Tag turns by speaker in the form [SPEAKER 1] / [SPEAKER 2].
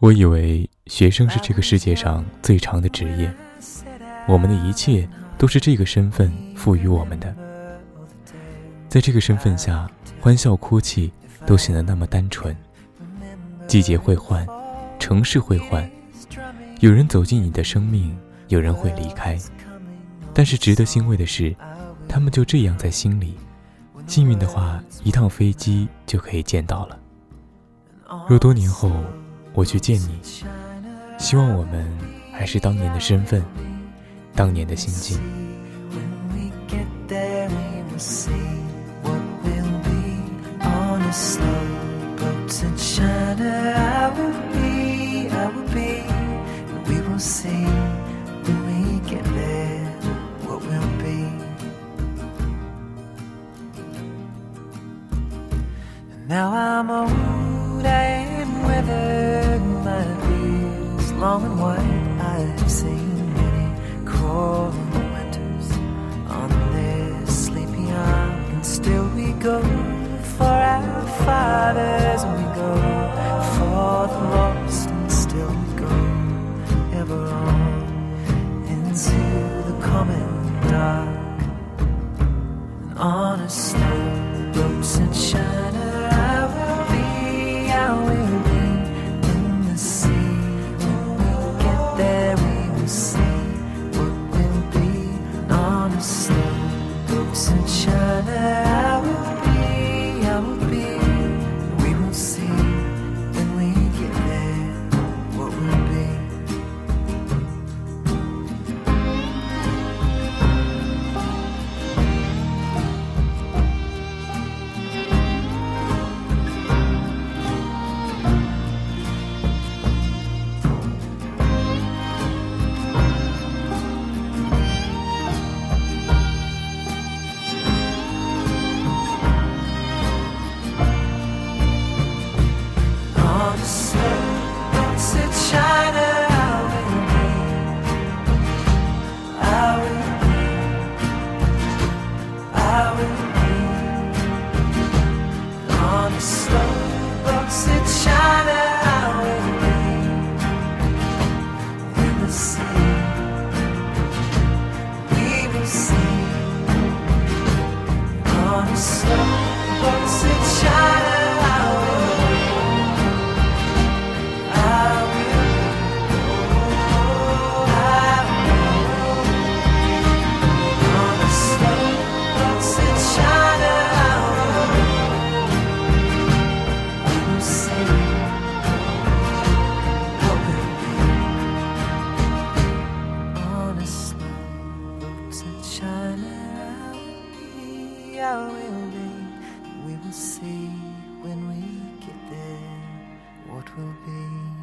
[SPEAKER 1] 我以为学生是这个世界上最长的职业，我们的一切都是这个身份赋予我们的。在这个身份下，欢笑哭泣都显得那么单纯。季节会换，城市会换，有人走进你的生命，有人会离开。但是值得欣慰的是，他们就这样在心里。幸运的话，一趟飞机就可以见到了。若多年后。我去见你，希望我们还是当年的身份，当年的心境。Long and wide. I've seen many crawling winters on this sleepy isle, and still we go for our fathers, and we go for the lost, and still we go ever on into the common dark, and on a snow boats and shiner. since it's shining. I will be. We will see when we get there what will be.